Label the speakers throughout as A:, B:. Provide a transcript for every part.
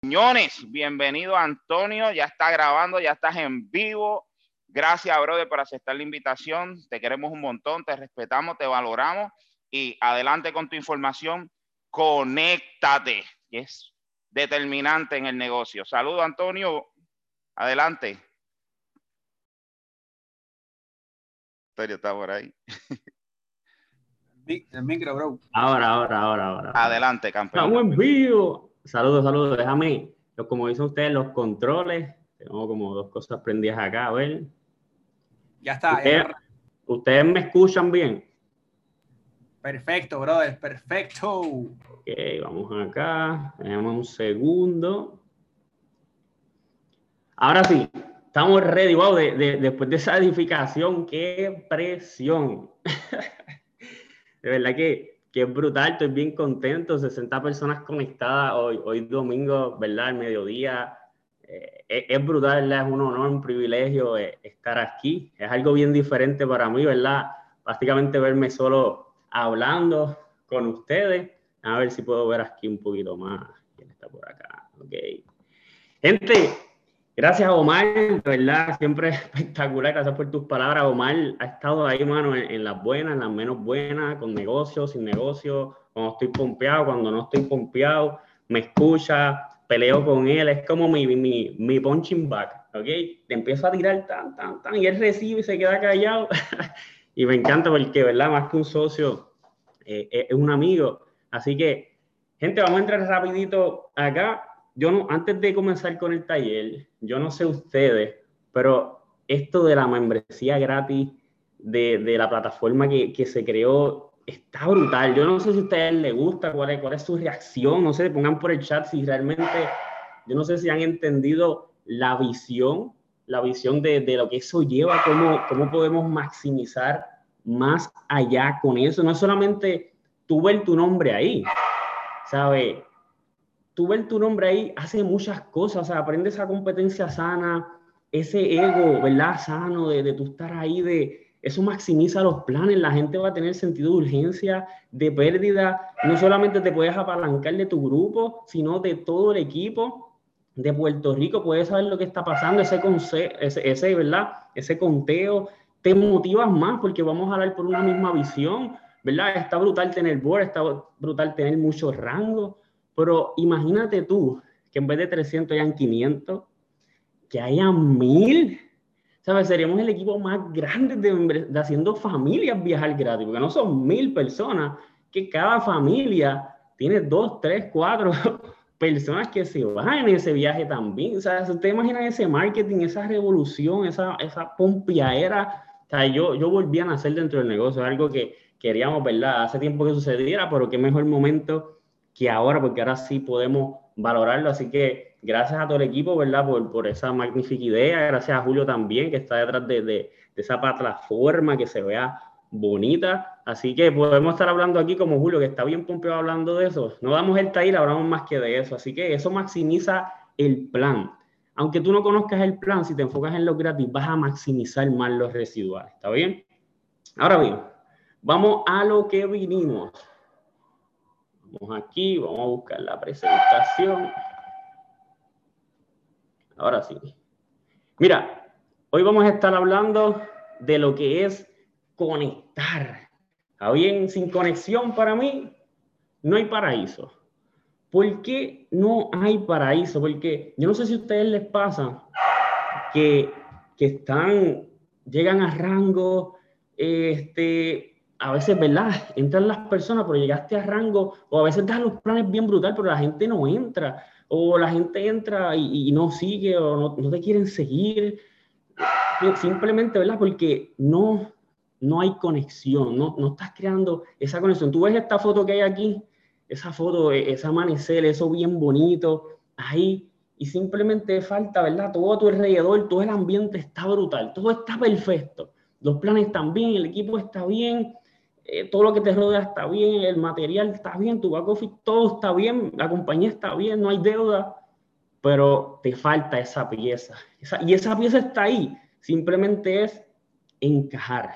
A: Señores, bienvenido Antonio, ya está grabando, ya estás en vivo. Gracias, brother, por aceptar la invitación. Te queremos un montón, te respetamos, te valoramos y adelante con tu información. Conéctate, que es determinante en el negocio. Saludo, Antonio. Adelante. Antonio está por ahí.
B: El micro, bro.
C: Ahora, ahora, ahora, ahora.
A: Adelante, campeón.
C: Estamos en vivo. Saludos, saludos. Déjame, como dicen ustedes, los controles. Tengo como dos cosas prendidas acá, a ver.
B: Ya está.
C: ¿Ustedes, ¿ustedes me escuchan bien?
B: Perfecto, brother, perfecto.
C: Ok, vamos acá. Tenemos un segundo. Ahora sí, estamos ready. Wow, después de esa edificación, qué presión. de verdad que, que, es brutal, estoy bien contento. 60 personas conectadas hoy, hoy domingo, ¿verdad? Al mediodía. Eh, es, brutal, Es un honor, un privilegio eh, estar aquí. Es algo bien diferente para mí, ¿verdad? Básicamente verme solo hablando con ustedes. A ver si puedo ver aquí un poquito más. ¿Quién está por acá? Ok. Gente, gracias Omar, verdad, siempre espectacular. Gracias por tus palabras. Omar ha estado ahí, mano, en, las buenas, en las menos buenas, con negocios, sin negocios, cuando estoy pompeado, cuando no estoy pompeado, me escucha, peleo con él. Es como mi, mi, mi punching back, ¿ok? Te empiezo a tirar tan, tan, tan, y él recibe y se queda callado. y me encanta porque, ¿verdad? Más que un socio, eh, es un amigo. Así que, gente, vamos a entrar rapidito acá. Yo no, antes de comenzar con el taller, yo no sé ustedes, pero esto de la membresía gratis de, de la plataforma que, que, se creó está brutal. Yo no sé si a ustedes les gusta, cuál es, cuál es su reacción, no sé, pongan por el chat si realmente, yo no sé si han entendido la visión la visión de, de, lo que eso lleva, cómo, cómo podemos maximizar más allá con eso. No es solamente tú ver tu nombre ahí, ¿sabes? Tú tu nombre ahí hace muchas cosas, o sea, aprende esa competencia sana, ese ego, ¿verdad? Sano de, de tú estar ahí, de eso maximiza los planes, la gente va a tener sentido de urgencia, de pérdida, no solamente te puedes apalancar de tu grupo, sino de todo el equipo de Puerto Rico, puedes saber lo que está pasando, ese, ese, conteo, te motivas más porque vamos a hablar por una misma visión, ¿verdad? Está brutal tener board, está brutal tener mucho rango, pero imagínate tú que en vez de 300 hayan 500, que hayan 1000, ¿sabes? Seríamos el equipo más grande de, de haciendo familias viajar gratis, porque no son 1000 personas, que cada familia tiene 2, 3, 4 personas que se van en ese viaje también. O sea, ¿ustedes imaginan ese marketing, esa revolución, esa, esa pompiadera? O sea, yo, yo volví a nacer dentro del negocio, algo que queríamos, ¿verdad? Hace tiempo que sucediera, pero qué mejor momento que ahora, porque ahora sí podemos valorarlo. Así que gracias a todo el equipo, ¿verdad? Por, por esa magnífica idea. Gracias a Julio también, que está detrás de, de, de esa plataforma, que se vea bonita. Así que podemos estar hablando aquí como Julio, que está bien pompeado hablando de eso. No damos el taller, hablamos más que de eso. Así que eso maximiza el plan. Aunque tú no conozcas el plan, si te enfocas en lo gratis, vas a maximizar más los residuales. ¿Está bien? Ahora bien, vamos a lo que vinimos. Vamos aquí, vamos a buscar la presentación. Ahora sí. Mira, hoy vamos a estar hablando de lo que es conectar. ¿Está bien? Sin conexión para mí, no hay paraíso. ¿Por qué no hay paraíso? Porque yo no sé si a ustedes les pasa que, que están, llegan a rango, este, a veces, ¿verdad? Entran las personas, pero llegaste a rango, o a veces das los planes bien brutal, pero la gente no entra, o la gente entra y, y no sigue, o no, no, te quieren seguir, simplemente, ¿verdad? Porque no, no hay conexión, no, no estás creando esa conexión. Tú ves esta foto que hay aquí, esa foto, e, ese amanecer, eso bien bonito, ahí, y simplemente falta, ¿verdad? Todo a tu alrededor, todo el ambiente está brutal, todo está perfecto. Los planes están bien, el equipo está bien, eh, todo lo que te rodea está bien, el material está bien, tu back office, todo está bien, la compañía está bien, no hay deuda, pero te falta esa pieza. y esa pieza está ahí, simplemente es encajar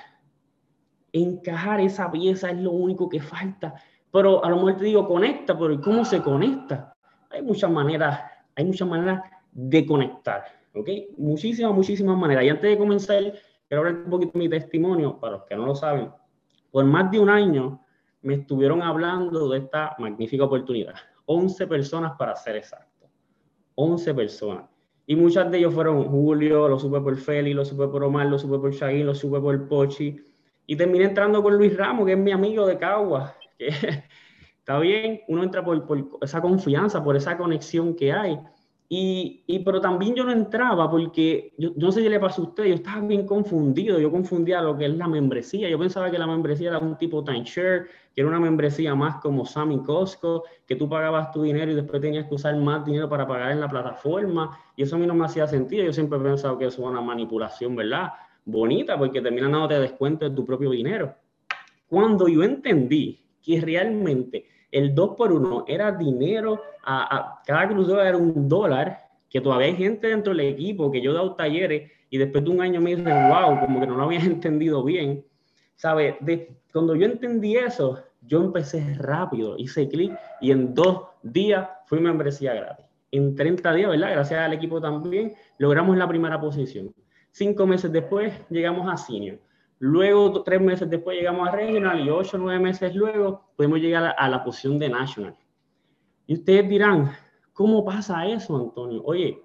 C: encajar esa pieza es lo único que falta. Pero a lo mejor te digo, conecta, pero ¿cómo se conecta? Hay muchas maneras hay muchas maneras de conectar, ¿ok? Muchísimas, muchísimas maneras. Y antes de comenzar, quiero hablar un poquito de mi testimonio, para los que no lo saben. Por más de un año me estuvieron hablando de esta magnífica oportunidad. 11 personas para ser exacto. 11 personas. Y muchas de ellos fueron Julio, lo supe por Feli, lo supe por Omar, lo supe por Shaguín, lo supe por Pochi. Y terminé entrando con Luis Ramos, que es mi amigo de Cagua. Que está bien, uno entra por, por esa confianza, por esa conexión que hay. Y, y, pero también yo no entraba porque, yo, no sé si le pasó a usted, yo estaba bien confundido, yo confundía lo que es la membresía, yo pensaba que la membresía era un tipo timeshare, que era una membresía más como Sammy Costco, que tú pagabas tu dinero y después tenías que usar más dinero para pagar en la plataforma, y eso a mí no me hacía sentido, yo siempre he pensado que eso es una manipulación, ¿verdad? Bonita, porque terminan dándote descuento de tu propio dinero. Cuando yo entendí que realmente el 2 por 1 era dinero, a, cada crucero era un dólar, que todavía hay gente dentro del equipo que yo he dado talleres y después de un año me dicen, wow, como que no lo había entendido bien. ¿Sabes? Cuando yo entendí eso, yo empecé rápido, hice clic y en dos días fui membresía gratis. En 30 días, ¿verdad? Gracias al equipo también, logramos la primera posición. Cinco meses después llegamos a senior. Luego, tres meses después llegamos a Regional y ocho, nueve meses luego podemos llegar a, la posición de National. Y ustedes dirán, ¿cómo pasa eso, Antonio? Oye,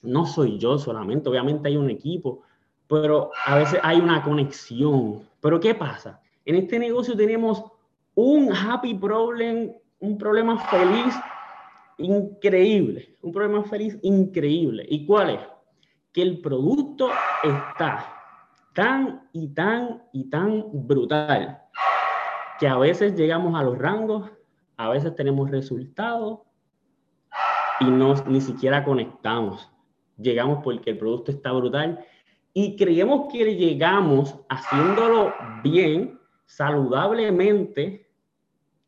C: no soy yo solamente, obviamente hay un equipo, pero a veces hay una conexión. Pero ¿qué pasa? En este negocio tenemos un happy problem, un problema feliz increíble, un problema feliz increíble. ¿Y cuál es? Que el producto está tan y tan y tan brutal que a veces llegamos a los rangos, a veces tenemos resultados y no, ni siquiera conectamos. Llegamos porque el producto está brutal y creemos que llegamos haciéndolo bien, saludablemente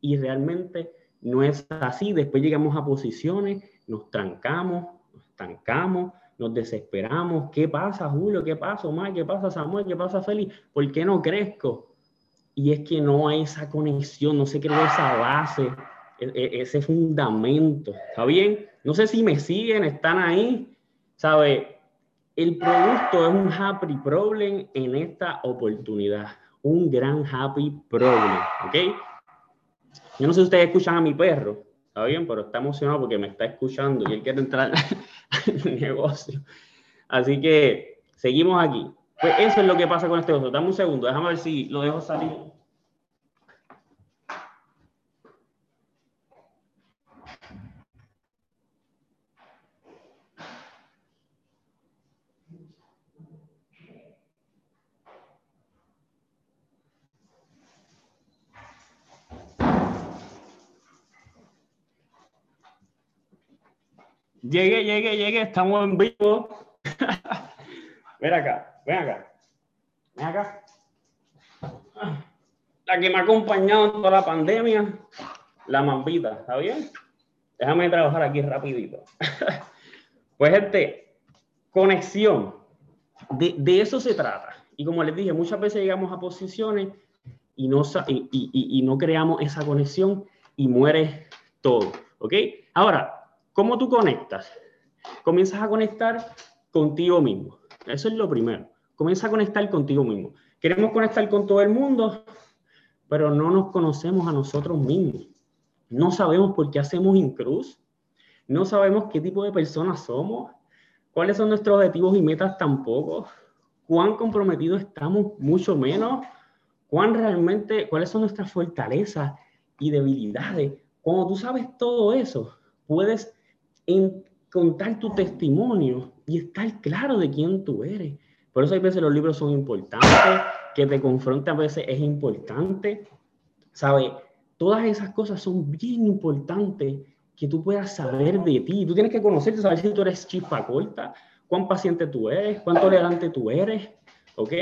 C: y realmente no es así. Después llegamos a posiciones, nos trancamos, nos estancamos, nos desesperamos. ¿Qué pasa, Julio? ¿Qué pasa, Omar? ¿Qué pasa, Samuel? ¿Qué pasa, Félix? ¿Por qué no crezco? Y es que no hay esa conexión, no se creó esa base, e, e, ese fundamento. ¿Está bien? No sé si me siguen, están ahí. ¿Sabe? El producto es un happy problem en esta oportunidad. Un gran happy problem. ¿Ok? Yo no sé si ustedes escuchan a mi perro. Está bien, pero está emocionado porque me está escuchando y él quiere entrar al negocio. Así que seguimos aquí. Pues eso es lo que pasa con este otro. Dame un segundo, déjame ver si lo dejo salir. Llegué, llegué, llegué, estamos en vivo. ven acá, ven acá. Ven acá. La que me ha acompañado en toda la pandemia, la mambita, ¿está bien? Déjame trabajar aquí rapidito. pues gente, conexión. De, de, eso se trata. Y como les dije, muchas veces llegamos a posiciones y no, y, y, y no creamos esa conexión y muere todo. ¿Ok? Ahora, ¿Cómo tú conectas? Comienzas a conectar contigo mismo. Eso es lo primero. Comienza a conectar contigo mismo. Queremos conectar con todo el mundo, pero no nos conocemos a nosotros mismos. No sabemos por qué hacemos incruz. No sabemos qué tipo de personas somos. Cuáles son nuestros objetivos y metas tampoco. Cuán comprometidos estamos, mucho menos. Cuán realmente, cuáles son nuestras fortalezas y debilidades. Cuando tú sabes todo eso, puedes en contar tu testimonio y estar claro de quién tú eres. Por eso hay veces los libros son importantes, que te confronte a veces es importante. ¿Sabe? Todas esas cosas son bien importantes que tú puedas saber de ti. Tú tienes que conocerte, saber si tú eres chispa corta, cuán paciente tú eres, cuán tolerante tú eres. ¿Ok?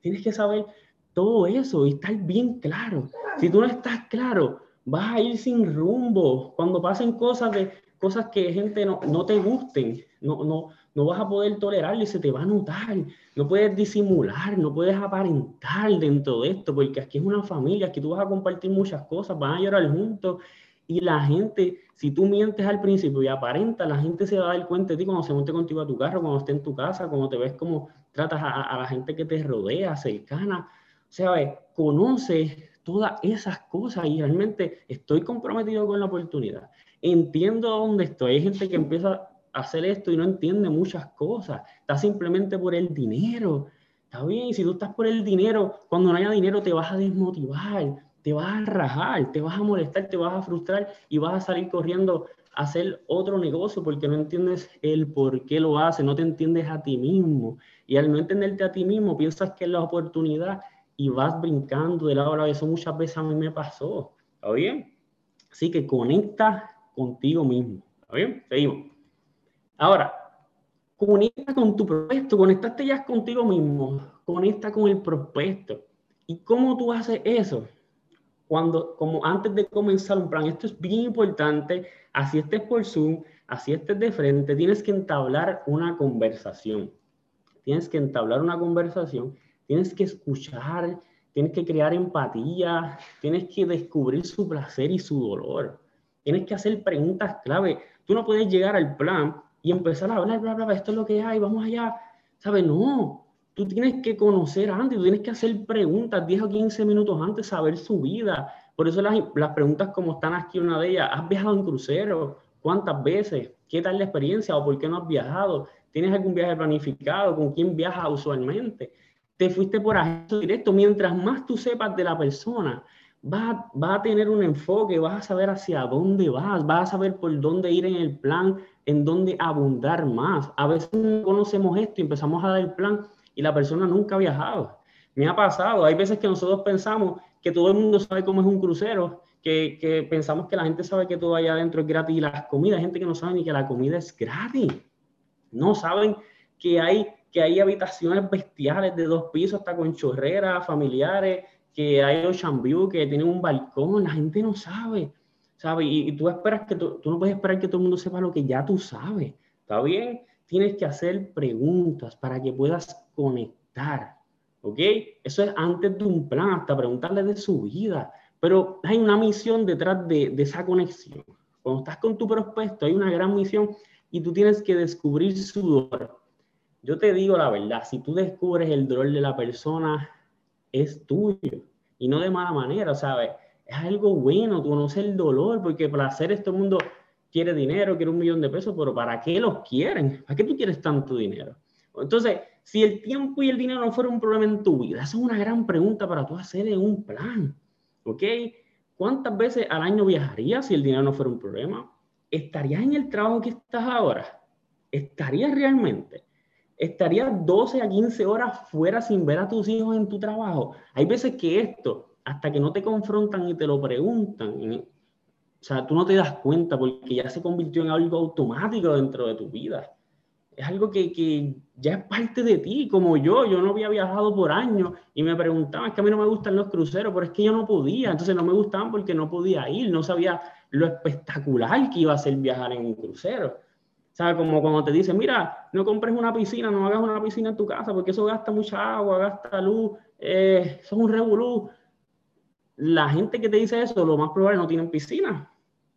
C: Tienes que saber todo eso y estar bien claro. Si tú no estás claro, vas a ir sin rumbo. Cuando pasen cosas de, cosas que gente no, no te gusten, no, no, no vas a poder tolerarlo y se te va a notar. No puedes disimular, no puedes aparentar dentro de esto, porque aquí es una familia, aquí tú vas a compartir muchas cosas, van a llorar juntos Y la gente, si tú mientes al principio y aparenta, la gente se va a dar cuenta de ti cuando se monte contigo a tu carro, cuando esté en tu casa, cuando te ves cómo tratas a, la gente que te rodea, cercana. O sea, conoce todas esas cosas y realmente estoy comprometido con la oportunidad. Entiendo dónde estoy. Hay gente que empieza a hacer esto y no entiende muchas cosas. Está simplemente por el dinero. Está bien, si tú estás por el dinero, cuando no haya dinero te vas a desmotivar, te vas a rajar, te vas a molestar, te vas a frustrar y vas a salir corriendo a hacer otro negocio porque no entiendes el por qué lo haces, no te entiendes a ti mismo. Y al no entenderte a ti mismo, piensas que es la oportunidad y vas brincando de lado a lado. Eso muchas veces a mí me pasó. ¿Está bien? Así que conecta contigo mismo. ¿Está bien? Seguimos. Ahora, conecta con tu prospecto, conectaste ya contigo mismo, conecta con el prospecto. ¿Y cómo tú haces eso? Cuando, como antes de comenzar un plan, esto es bien importante, así estés por Zoom, así estés de frente, tienes que entablar una conversación. Tienes que entablar una conversación, tienes que escuchar, tienes que crear empatía, tienes que descubrir su placer y su dolor. Tienes que hacer preguntas clave. Tú no puedes llegar al plan y empezar a hablar, bla, bla, bla, esto es lo que hay, vamos allá. ¿Sabes? No, tú tienes que conocer antes, tú tienes que hacer preguntas 10 o 15 minutos antes, saber su vida. Por eso las, las preguntas como están aquí, una de ellas, ¿has viajado en crucero? ¿Cuántas veces? ¿Qué tal la experiencia o por qué no has viajado? ¿Tienes algún viaje planificado? ¿Con quién viajas usualmente? ¿Te fuiste por acceso directo? Mientras más tú sepas de la persona, vas, vas a tener un enfoque, vas a saber hacia dónde vas, vas a saber por dónde ir en el plan, en dónde abundar más. A veces no conocemos esto y empezamos a dar el plan y la persona nunca ha viajado. Me ha pasado, hay veces que nosotros pensamos que todo el mundo sabe cómo es un crucero, que, que pensamos que la gente sabe que todo allá adentro es gratis y las comidas, gente que no sabe ni que la comida es gratis. No saben que hay, que hay habitaciones bestiales de dos pisos hasta con chorreras familiares, que hay Ocean View, que tienen un balcón, la gente no sabe. ¿sabes? Y, tú esperas que tú, no puedes esperar que todo el mundo sepa lo que ya tú sabes, ¿está bien? Tienes que hacer preguntas para que puedas conectar, ¿ok? Eso es antes de un plan, hasta preguntarle de su vida, pero hay una misión detrás de, de esa conexión. Cuando estás con tu prospecto, hay una gran misión y tú tienes que descubrir su dolor. Yo te digo la verdad, si tú descubres el dolor de la persona, es tuyo y no de mala manera, ¿sabes? es algo bueno, tú conoces el dolor, porque para hacer esto el mundo quiere dinero, quiere un millón de pesos, pero ¿para qué los quieren? ¿Para qué tú quieres tanto dinero? Entonces, si el tiempo y el dinero no fueran un problema en tu vida, esa es una gran pregunta para tú hacer un plan, ¿ok? ¿Cuántas veces al año viajarías si el dinero no fuera un problema? ¿Estarías en el trabajo que estás ahora? ¿Estarías realmente? ¿Estarías 12 a 15 horas fuera sin ver a tus hijos en tu trabajo? Hay veces que esto hasta que no te confrontan y te lo preguntan, o sea, tú no te das cuenta porque ya se convirtió en algo automático dentro de tu vida. Es algo que, que ya es parte de ti, como yo. Yo no había viajado por años y me preguntaban, es que a mí no me gustan los cruceros, pero es que yo no podía. Entonces no me gustaban porque no podía ir, no sabía lo espectacular que iba a ser viajar en un crucero. Sea, como cuando te dicen, mira, no compres una piscina, no hagas una piscina en tu casa porque eso gasta mucha agua, gasta luz, eh, eso es un revolú la gente que te dice eso, lo más probable no tienen piscina.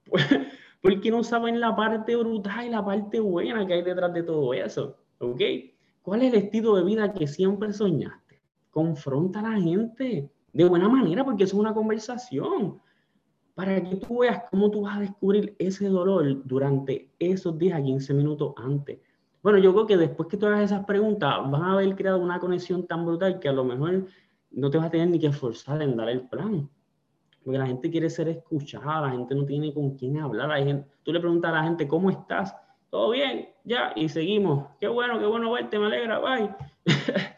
C: Porque no saben la parte brutal y la parte buena que hay detrás de todo eso. ¿Ok? ¿Cuál es el estilo de vida que siempre soñaste? Confronta a la gente de buena manera, porque eso es una conversación. Para que tú veas cómo tú vas a descubrir ese dolor durante esos 10 a 15 minutos antes. Bueno, yo creo que después que tú hagas esas preguntas, vas a haber creado una conexión tan brutal que a lo mejor no te vas a tener ni que esforzar en dar el plan. Porque la gente quiere ser escuchada, la gente no tiene con quién hablar. Hay gente, tú le preguntas a la gente, ¿cómo estás? ¿Todo bien? Ya, y seguimos. Qué bueno, qué bueno verte, me alegra, bye.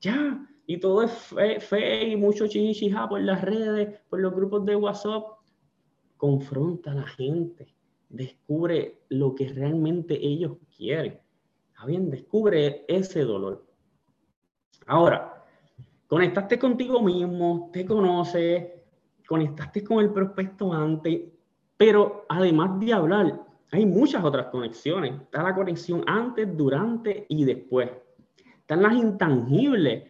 C: ya, y todo es fe, y mucho chichija por las redes, por los grupos de WhatsApp. Confronta a la gente, descubre lo que realmente ellos quieren. Está bien, descubre ese dolor. Ahora, conectaste contigo mismo, te conoces, conectaste con el prospecto antes, pero además de hablar, hay muchas otras conexiones. Está la conexión antes, durante y después. Están las intangibles,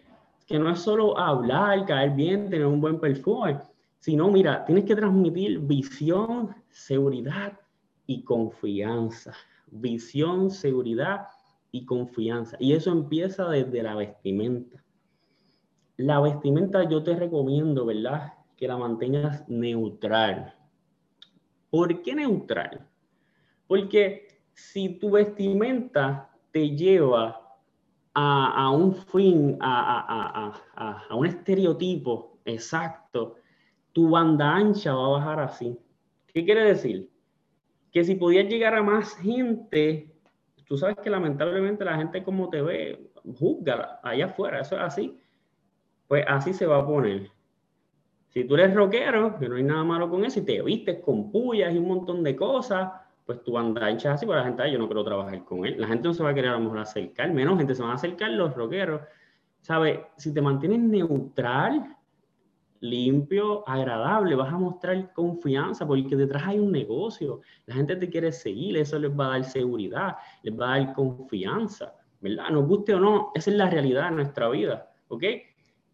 C: que no es solo hablar, caer bien, tener un buen perfume, sino, mira, tienes que transmitir visión, seguridad y confianza. Visión, seguridad y confianza. Y eso empieza desde la vestimenta. La vestimenta yo te recomiendo, ¿verdad? Que la mantengas neutral. ¿Por qué neutral? Porque si tu vestimenta te lleva a, un fin, a, a, un estereotipo exacto, tu banda ancha va a bajar así. ¿Qué quiere decir? Que si podías llegar a más gente, tú sabes que lamentablemente la gente como te ve, juzga allá afuera, eso es así, pues así se va a poner. Si tú eres rockero, que no hay nada malo con eso, y te vistes con pullas y un montón de cosas, pues tu banda ancha así, pues la gente, yo no quiero trabajar con él. La gente no se va a querer a lo mejor acercar, menos gente se va a acercar los rockeros. ¿Sabes? Si te mantienes neutral, limpio, agradable, vas a mostrar confianza porque detrás hay un negocio. La gente te quiere seguir, eso les va a dar seguridad, les va a dar confianza, ¿verdad? Nos guste o no, esa es la realidad de nuestra vida, ¿ok?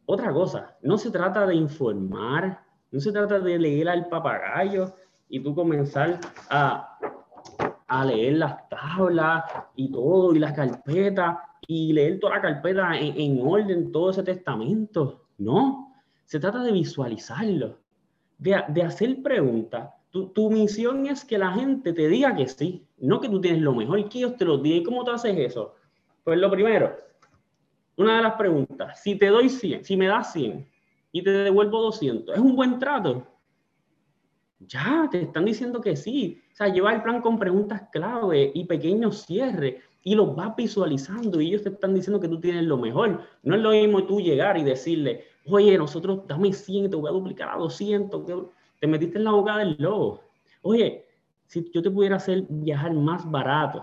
C: Otra cosa, no se trata de informar, no se trata de leer al papagayo y tú comenzar a a leer las tablas y todo, y las carpetas, y leer toda la carpeta en, orden, todo ese testamento. No, se trata de visualizarlo, de, de hacer preguntas. Tu, tu, misión es que la gente te diga que sí, no que tú tienes lo mejor, que ellos te lo digan. ¿Y cómo tú haces eso? Pues lo primero, una de las preguntas, si te doy 100, si me das 100 y te devuelvo 200, ¿es un buen trato? Ya, te están diciendo que sí. O sea, lleva el plan con preguntas clave y pequeños cierres y los vas visualizando y ellos te están diciendo que tú tienes lo mejor. No es lo mismo tú llegar y decirle, oye, nosotros dame 100 y te voy a duplicar a 200. Que te metiste en la boca del lobo. Oye, si yo te pudiera hacer viajar más barato,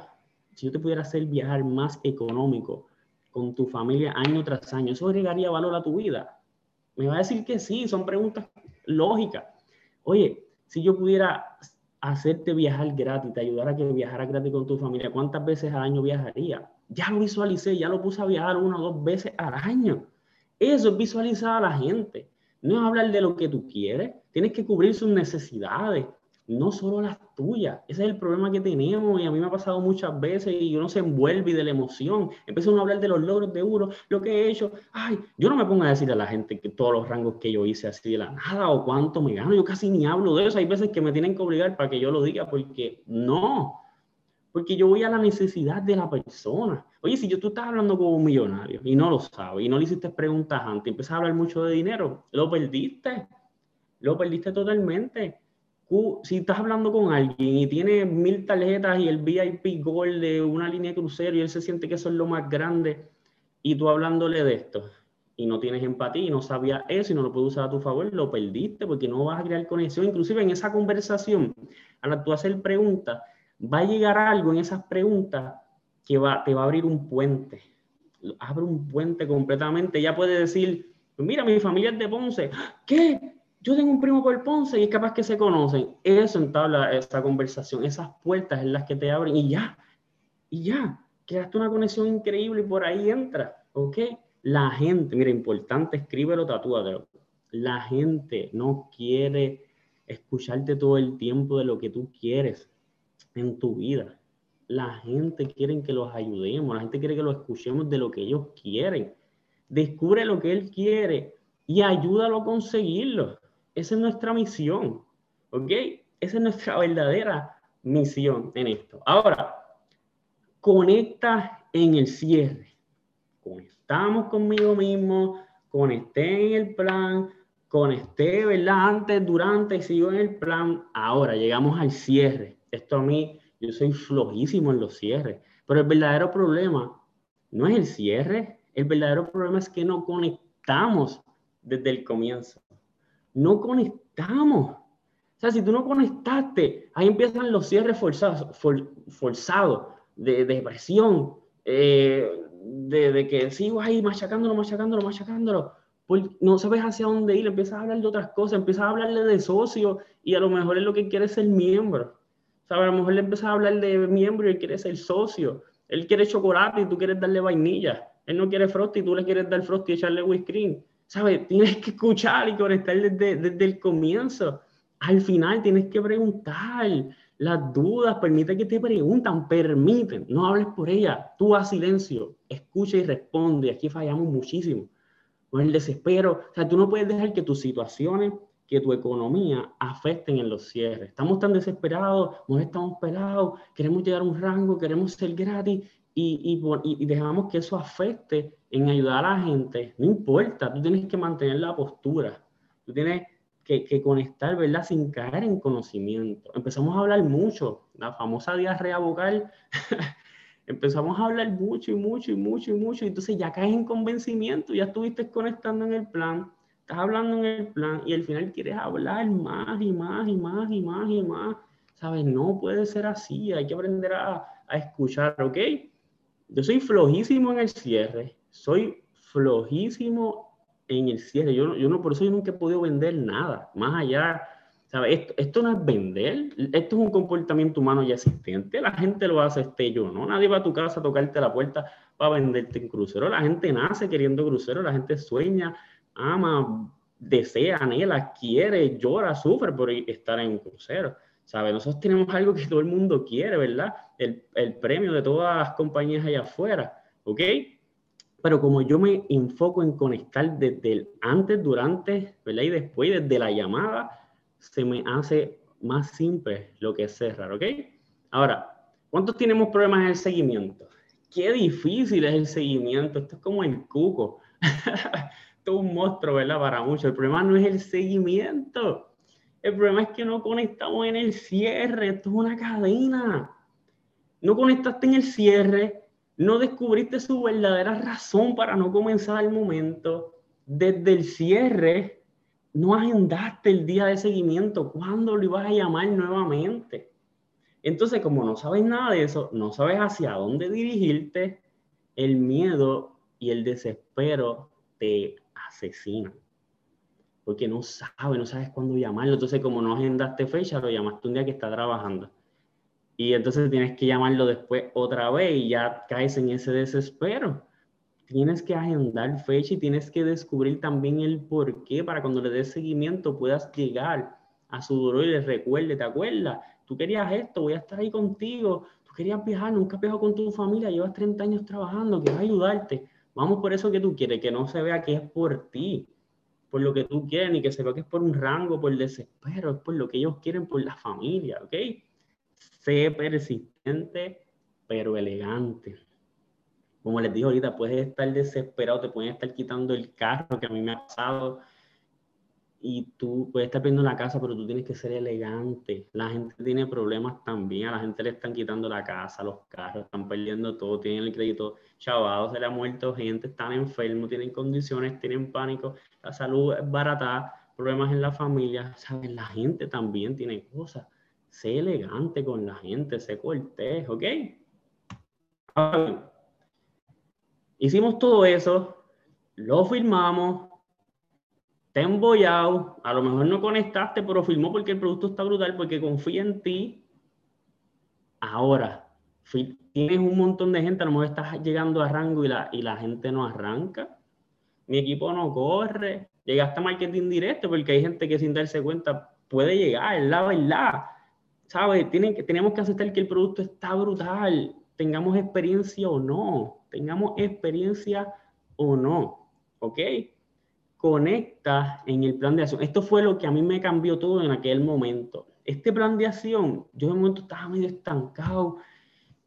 C: si yo te pudiera hacer viajar más económico con tu familia año tras año, ¿eso agregaría valor a tu vida? Me va a decir que sí, son preguntas lógicas. Oye, si yo pudiera hacerte viajar gratis, te ayudara a que viajaras gratis con tu familia, ¿cuántas veces al año viajaría? Ya lo visualicé, ya lo puse a viajar una o dos veces al año. Eso es visualizar a la gente. No es hablar de lo que tú quieres, tienes que cubrir sus necesidades no solo las tuyas. Ese es el problema que tenemos y a mí me ha pasado muchas veces y uno se envuelve de la emoción. Empieza uno a hablar de los logros de uno, lo que he hecho. Ay, yo no me pongo a decir a la gente que todos los rangos que yo hice así de la nada o cuánto me gano. Yo casi ni hablo de eso. Hay veces que me tienen que obligar para que yo lo diga porque no. Porque yo voy a la necesidad de la persona. Oye, si yo tú estás hablando con un millonario y no lo sabes y no le hiciste preguntas antes, empiezas a hablar mucho de dinero, lo perdiste. Lo perdiste totalmente si estás hablando con alguien y tiene mil tarjetas y el VIP Gold de una línea de crucero y él se siente que eso es lo más grande y tú hablándole de esto y no tienes empatía y no sabías eso y no lo puedes usar a tu favor, lo perdiste porque no vas a crear conexión. Inclusive en esa conversación, al tú hacer preguntas, va a llegar algo en esas preguntas que va, te va a abrir un puente. Abre un puente completamente. Ya puede decir, mira, mi familia es de Ponce. ¿Qué? yo tengo un primo por Ponce y es capaz que se conocen. Eso entabla esa conversación, esas puertas en las que te abren y ya, y ya, creaste una conexión increíble y por ahí entra, ¿ok? La gente, mira, importante, escríbelo, tatúatelo. La gente no quiere escucharte todo el tiempo de lo que tú quieres en tu vida. La gente quiere que los ayudemos, la gente quiere que lo escuchemos de lo que ellos quieren. Descubre lo que él quiere y ayúdalo a conseguirlo. Esa es nuestra misión, ¿ok? Esa es nuestra verdadera misión en esto. Ahora, conecta en el cierre. Conectamos conmigo mismo, conecté en el plan, conecté, ¿verdad? Antes, durante y sigo en el plan. Ahora llegamos al cierre. Esto a mí, yo soy flojísimo en los cierres, pero el verdadero problema no es el cierre, el verdadero problema es que no conectamos desde el comienzo no conectamos. O sea, si tú no conectaste, ahí empiezan los cierres forzados, forzados de, depresión, eh, de, que sigo ahí machacándolo, machacándolo, machacándolo. no sabes hacia dónde ir, empiezas a hablar de otras cosas, empiezas a hablarle de socio y a lo mejor es lo que quiere ser miembro. Sea, a lo mejor le empiezas a hablar de miembro y él quiere ser socio. Él quiere chocolate y tú quieres darle vainilla. Él no quiere frosty y tú le quieres dar frosty y echarle whisky ¿sabes? Tienes que escuchar y conectar desde, desde el comienzo. Al final tienes que preguntar las dudas, permite que te preguntan, permiten, no hables por ella, tú a silencio, escucha y responde. Aquí fallamos muchísimo con el desespero. O sea, tú no puedes dejar que tus situaciones, que tu economía afecten en los cierres. Estamos tan desesperados, nos estamos pelados, queremos llegar a un rango, queremos ser gratis y, y, y, dejamos que eso afecte en ayudar a la gente. No importa, tú tienes que mantener la postura. Tú tienes que, conectar, ¿verdad? Sin caer en conocimiento. Empezamos a hablar mucho, la famosa diarrea vocal. Empezamos a hablar mucho y mucho y mucho y mucho. Y entonces ya caes en convencimiento, ya estuviste conectando en el plan, estás hablando en el plan y al final quieres hablar más y más y más y más y más. ¿Sabes? No puede ser así. Hay que aprender a, a escuchar, ¿ok? Yo soy flojísimo en el cierre. Soy flojísimo en el cierre. Yo, yo no, por eso yo nunca he podido vender nada, más allá, ¿sabes? Esto, esto, no es vender, esto es un comportamiento humano ya existente. La gente lo hace, este yo, ¿no? Nadie va a tu casa a tocarte la puerta para venderte en crucero. La gente nace queriendo crucero, la gente sueña, ama, desea, anhela, quiere, llora, sufre por estar en un crucero. ¿Sabes? Nosotros tenemos algo que todo el mundo quiere, ¿verdad? El, el premio de todas las compañías allá afuera, ¿ok? pero como yo me enfoco en conectar desde el antes, durante, ¿verdad? Y después, desde la llamada, se me hace más simple lo que es cerrar, ¿ok? Ahora, ¿cuántos tenemos problemas en el seguimiento? Qué difícil es el seguimiento, esto es como el cuco. un monstruo, ¿verdad? Para muchos. El problema no es el seguimiento. El problema es que no conectamos en el cierre. Esto es una cadena. No conectaste en el cierre, no descubriste su verdadera razón para no comenzar el momento. Desde el cierre, no agendaste el día de seguimiento. ¿Cuándo lo ibas a llamar nuevamente? Entonces, como no sabes nada de eso, no sabes hacia dónde dirigirte, el miedo y el desespero te asesinan. Porque no sabes, no sabes cuándo llamarlo. Entonces, como no agendaste fecha, lo llamaste un día que está trabajando y entonces tienes que llamarlo después otra vez y ya caes en ese desespero. Tienes que agendar fecha y tienes que descubrir también el por qué para cuando le des seguimiento puedas llegar a su dolor y le recuerde, ¿te acuerdas? Tú querías esto, voy a estar ahí contigo. Tú querías viajar, nunca has viajado con tu familia, llevas 30 años trabajando, quiero ayudarte. Vamos por eso que tú quieres, que no se vea que es por ti, por lo que tú quieres, ni que se vea que es por un rango, por el desespero, es por lo que ellos quieren, por la familia, ¿ok? Sé persistente, pero elegante. Como les digo ahorita, puedes estar desesperado, te pueden estar quitando el carro, que a mí me ha pasado, y tú puedes estar perdiendo la casa, pero tú tienes que ser elegante. La gente tiene problemas también, a la gente le están quitando la casa, los carros, están perdiendo todo, tienen el crédito chavado, se le ha muerto gente, están enfermos, tienen condiciones, tienen pánico, la salud es barata, problemas en la familia, ¿sabes? La gente también tiene cosas sé elegante con la gente, sé cortés, ¿ok? hicimos todo eso, lo firmamos, te embollado, a lo mejor no conectaste, pero firmó porque el producto está brutal, porque confía en ti. Ahora, tienes un montón de gente, a lo mejor estás llegando a rango y la, y la gente no arranca. Mi equipo no corre. Llegaste a marketing directo porque hay gente que sin darse cuenta puede llegar, la verdad ¿sabes? Tienen que, tenemos que aceptar que el producto está brutal, tengamos experiencia o no, tengamos experiencia o no, ¿ok? Conecta en el plan de acción. Esto fue lo que a mí me cambió todo en aquel momento. Este plan de acción, yo un momento estaba medio estancado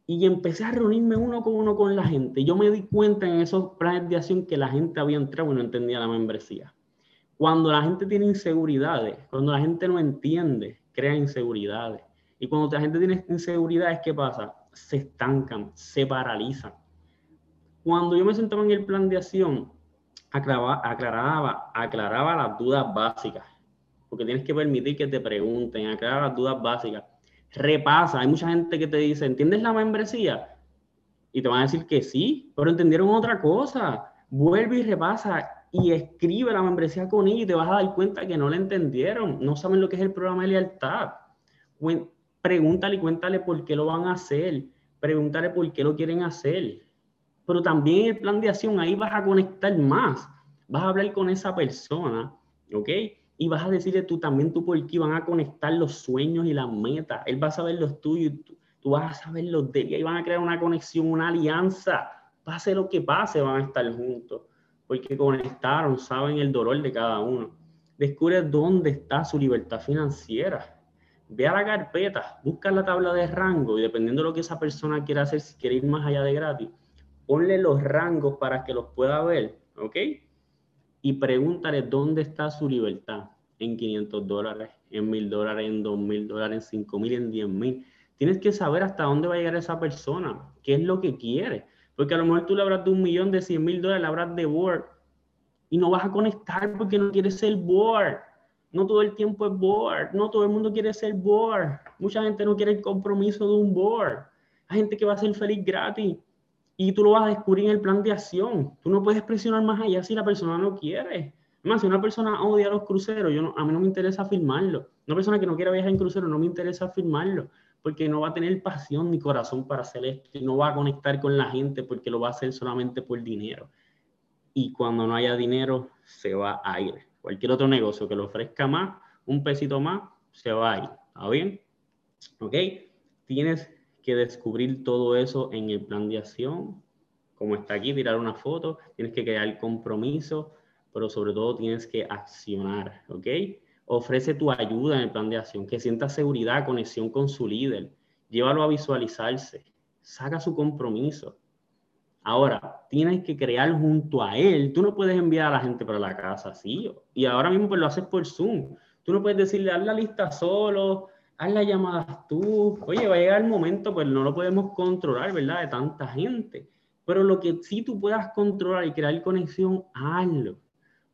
C: y empecé a reunirme uno con uno con la gente. Yo me di cuenta en esos planes de acción que la gente había entrado y no entendía la membresía. Cuando la gente tiene inseguridades, cuando la gente no entiende, crea inseguridades. Y cuando la gente tiene inseguridades, ¿qué pasa? Se estancan, se paralizan. Cuando yo me sentaba en el plan de acción, aclaraba, aclaraba, aclaraba las dudas básicas, porque tienes que permitir que te pregunten, aclarar las dudas básicas. Repasa, hay mucha gente que te dice, ¿entiendes la membresía? Y te van a decir que sí, pero entendieron otra cosa. Vuelve y repasa y escribe la membresía con ellos y te vas a dar cuenta que no la entendieron, no saben lo que es el programa de lealtad pregúntale y cuéntale por qué lo van a hacer, pregúntale por qué lo quieren hacer. Pero también el plan de acción, ahí vas a conectar más, vas a hablar con esa persona, ¿ok? Y vas a decirle tú también tú por qué van a conectar los sueños y las metas. Él va a saber los tuyos, tú, tú vas a saber los de él y van a crear una conexión, una alianza. Pase lo que pase, van a estar juntos, porque conectaron, saben el dolor de cada uno. Descubre dónde está su libertad financiera. Ve a la carpeta, busca la tabla de rango y dependiendo de lo que esa persona quiera hacer, si quiere ir más allá de gratis, ponle los rangos para que los pueda ver, ¿ok? Y pregúntale dónde está su libertad. En 500 dólares, en 1000 dólares, en 2000 dólares, en 5000, en 10000. Tienes que saber hasta dónde va a llegar esa persona, qué es lo que quiere. Porque a lo mejor tú le hablas de un millón, de 100 mil dólares, le hablas de board y no vas a conectar porque no quieres ser board. No todo el tiempo es board, no todo el mundo quiere ser board. Mucha gente no quiere el compromiso de un board. Hay gente que va a ser feliz gratis y tú lo vas a descubrir en el plan de acción. Tú no puedes presionar más allá si la persona no quiere. Más, si una persona odia los cruceros, yo a mí no me interesa firmarlo. Una persona que no quiere viajar en crucero, no me interesa firmarlo, porque no va a tener pasión ni corazón para hacer esto y no va a conectar con la gente porque lo va a hacer solamente por dinero. Y cuando no haya dinero, se va a ir. Cualquier otro negocio que le ofrezca más, un pesito más, se va a ir. ¿Está bien? ¿Ok? Tienes que descubrir todo eso en el plan de acción, como está aquí, tirar una foto, tienes que crear compromiso, pero sobre todo tienes que accionar, ¿ok? Ofrece tu ayuda en el plan de acción, que sienta seguridad, conexión con su líder, llévalo a visualizarse, saca su compromiso. Ahora, tienes que crear junto a él, tú no puedes enviar a la gente para la casa, ¿sí? Y ahora mismo pues lo haces por Zoom. Tú no puedes decirle, haz la lista solo, haz las llamadas tú. Oye, va a llegar el momento, pues no lo podemos controlar, ¿verdad? De tanta gente. Pero lo que sí tú puedas controlar y crear conexión, hazlo.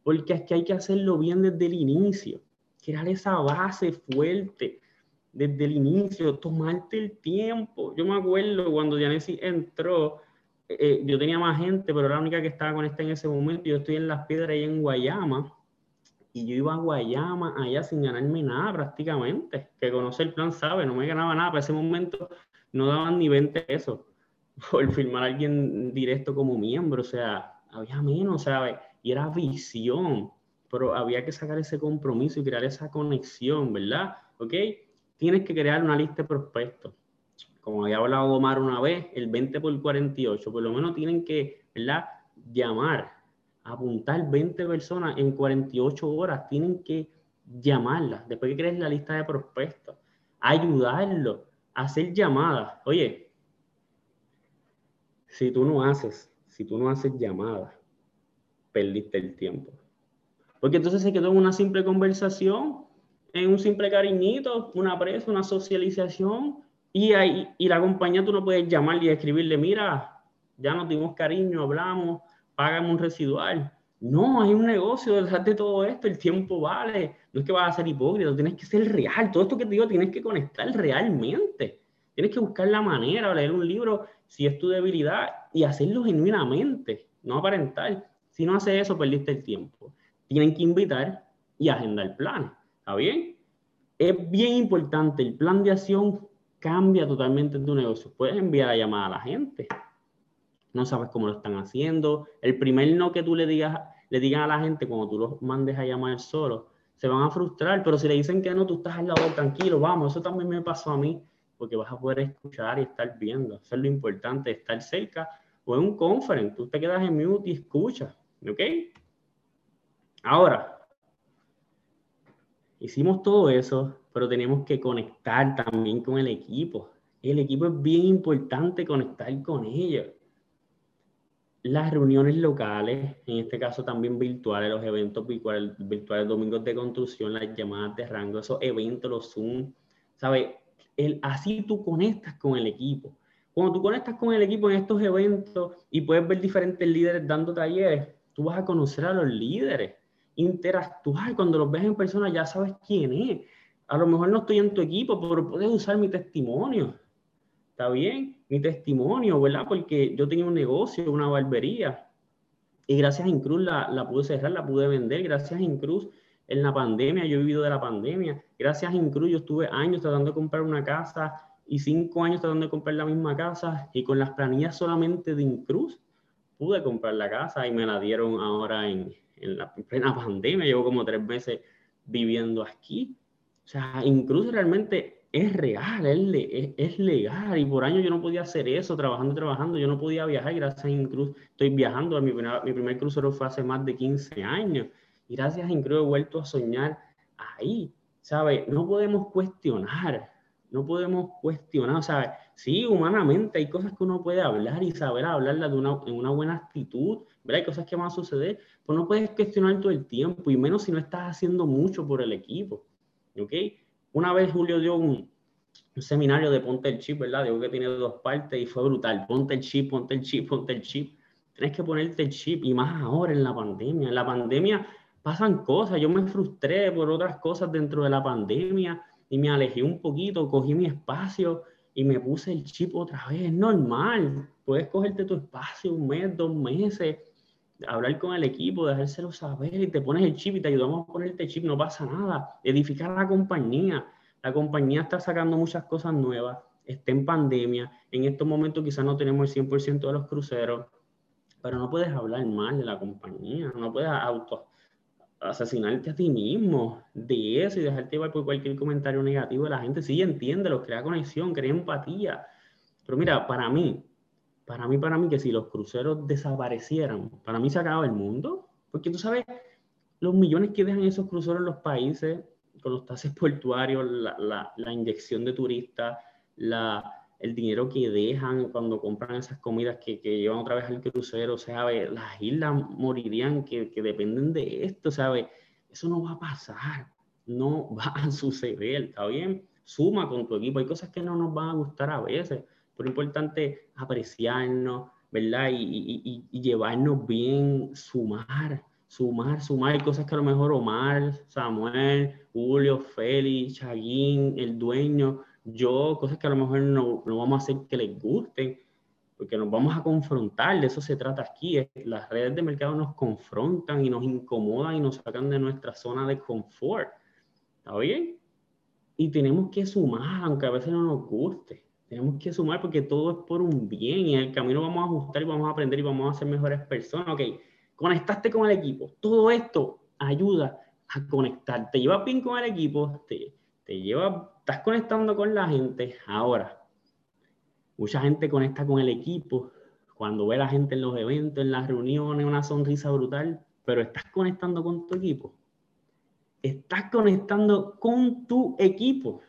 C: Porque es que hay que hacerlo bien desde el inicio. Crear esa base fuerte desde el inicio, tomarte el tiempo. Yo me acuerdo cuando Janesi entró, eh, yo tenía más gente, pero era la única que estaba conectada en ese momento. Yo estoy en Las Piedras y en Guayama y yo iba a Guayama allá sin ganarme nada prácticamente. Que conoce el plan sabe, no me ganaba nada. Para ese momento no daban ni 20 pesos por firmar a alguien directo como miembro. O sea, había menos, ¿sabes? Y era visión. Pero había que sacar ese compromiso y crear esa conexión, ¿verdad? ¿Ok? Tienes que crear una lista de prospectos. Como había hablado Omar una vez, el 20 por 48, por lo menos tienen que, ¿verdad? Llamar apuntar 20 personas en 48 horas, tienen que llamarlas, después que crees la lista de prospectos, ayudarlo, hacer llamadas. Oye, si tú no haces, si tú no haces llamadas, perdiste el tiempo. Porque entonces se quedó en una simple conversación, en un simple cariñito, una presa, una socialización, y, ahí, y la compañía tú no puedes llamarle y escribirle, mira, ya nos dimos cariño, hablamos, págame un residual. No, hay un negocio detrás de todo esto, el tiempo vale. No es que vas a ser hipócrita, tienes que ser real. Todo esto que te digo tienes que conectar realmente. Tienes que buscar la manera, leer un libro si es tu debilidad y hacerlo genuinamente, no aparentar. Si no haces eso, perdiste el tiempo. Tienen que invitar y agendar planes. ¿Está bien? Es bien importante, el plan de acción cambia totalmente tu negocio. Puedes enviar a llamar a la gente, no sabes cómo lo están haciendo. El primer no que tú le digas, le digas a la gente cuando tú los mandes a llamar solo, se van a frustrar, pero si le dicen que no, tú estás al lado tranquilo, vamos, eso también me pasó a mí, porque vas a poder escuchar y estar viendo. Eso es lo importante, estar cerca o en un conference, tú te quedas en mute y escuchas, ¿ok? Ahora, hicimos todo eso, pero tenemos que conectar también con el equipo. El equipo es bien importante conectar con ellos las reuniones locales, en este caso también virtuales, los eventos virtuales, virtuales domingos de construcción, las llamadas de rango, esos eventos, los Zoom, ¿sabes? El, así tú conectas con el equipo. Cuando tú conectas con el equipo en estos eventos y puedes ver diferentes líderes dando talleres, tú vas a conocer a los líderes, interactuar. Cuando los ves en persona ya sabes quién es. A lo mejor no estoy en tu equipo, pero puedes usar mi testimonio. ¿Está bien? Mi testimonio, ¿verdad? Porque yo tenía un negocio, una barbería, y gracias a Incruz la, la pude cerrar, la pude vender, gracias a Incruz en la pandemia, yo he vivido de la pandemia, gracias a Incruz yo estuve años tratando de comprar una casa y cinco años tratando de comprar la misma casa, y con las planillas solamente de Incruz pude comprar la casa y me la dieron ahora en, en la plena pandemia, llevo como tres meses viviendo aquí. O sea, incluso realmente es real, es, es, legal y por años yo no podía hacer eso, trabajando, trabajando, yo no podía viajar, gracias a Incruz estoy viajando, mi, mi primer crucero fue hace más de 15 años y gracias a Incruz he vuelto a soñar ahí, ¿sabes? No podemos cuestionar, no podemos cuestionar, ¿sabes? Sí, humanamente hay cosas que uno puede hablar y saber hablarlas de una, en una buena actitud, ¿verdad? Hay cosas que van a suceder, pues no puedes cuestionar todo el tiempo y menos si no estás haciendo mucho por el equipo, ¿ok? Una vez Julio dio un, seminario de ponte el chip, ¿verdad? Digo que tiene dos partes y fue brutal. Ponte el chip, ponte el chip, ponte el chip. Tienes que ponerte el chip y más ahora en la pandemia. En la pandemia pasan cosas. Yo me frustré por otras cosas dentro de la pandemia y me alejé un poquito, cogí mi espacio y me puse el chip otra vez. Es normal. Puedes cogerte tu espacio un mes, dos meses, hablar con el equipo, dejárselo saber y te pones el chip y te ayudamos a ponerte el chip, no pasa nada. Edificar la compañía la compañía está sacando muchas cosas nuevas, está en pandemia, en estos momentos quizás no tenemos el 100% de los cruceros, pero no puedes hablar mal de la compañía, no puedes auto asesinarte a ti mismo de eso y dejarte llevar por cualquier comentario negativo de la gente. Sí, entiende, los crea conexión, crea empatía. Pero mira, para mí, para mí, para mí, que si los cruceros desaparecieran, para mí se acaba el mundo. Porque tú sabes, los millones que dejan esos cruceros en los países, con los tases portuarios, la, la, inyección de turistas, la, el dinero que dejan cuando compran esas comidas que, que llevan otra vez al crucero, ¿sabe? Las islas morirían que, que dependen de esto, ¿sabe? Eso no va a pasar, no va a suceder, ¿está bien? Suma con tu equipo, hay cosas que no nos van a gustar a veces, pero es importante apreciarnos, ¿verdad? Y, llevarnos bien, sumar, sumar, sumar. Cosas que a lo mejor Omar, Samuel, Julio, Félix, Chaguín, el dueño, yo, cosas que a lo mejor no, no, vamos a hacer que les gusten, porque nos vamos a confrontar, de eso se trata aquí. Las redes de mercado nos confrontan y nos incomodan y nos sacan de nuestra zona de confort. ¿Está bien? Y tenemos que sumar, aunque a veces no nos guste. Tenemos que sumar porque todo es por un bien y en el camino vamos a ajustar y vamos a aprender y vamos a ser mejores personas. Ok, conectaste con el equipo. Todo esto ayuda a conectar. Te llevas bien con el equipo, te, te lleva, estás conectando con la gente. Ahora, mucha gente conecta con el equipo cuando ve a la gente en los eventos, en las reuniones, una sonrisa brutal, pero estás conectando con tu equipo. Estás conectando con tu equipo.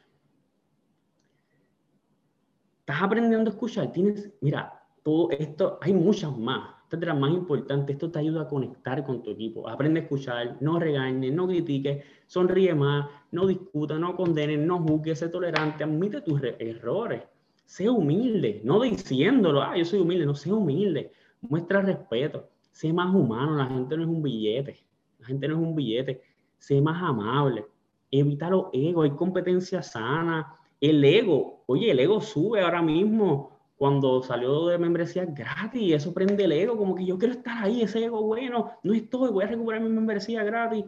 C: Estás aprendiendo a escuchar. Tienes, mira, todo esto, hay muchas más esta es las más importantes. Esto te ayuda a conectar con tu equipo. Aprende a escuchar, no regañes, no critiques, sonríe más, no discuta, no condenes, no juzgues, sé tolerante, admite tus errores. Sé humilde, no diciéndolo, ah, yo soy humilde, no, sé humilde. Muestra respeto, sé más humano. La gente no es un billete. La gente no es un billete. Sé más amable. Evita los egos, hay competencia sana. El ego, oye, el ego sube ahora mismo cuando salió de membresía gratis, eso prende el ego, como que yo quiero estar ahí, ese ego bueno, no estoy, voy a recuperar mi membresía gratis.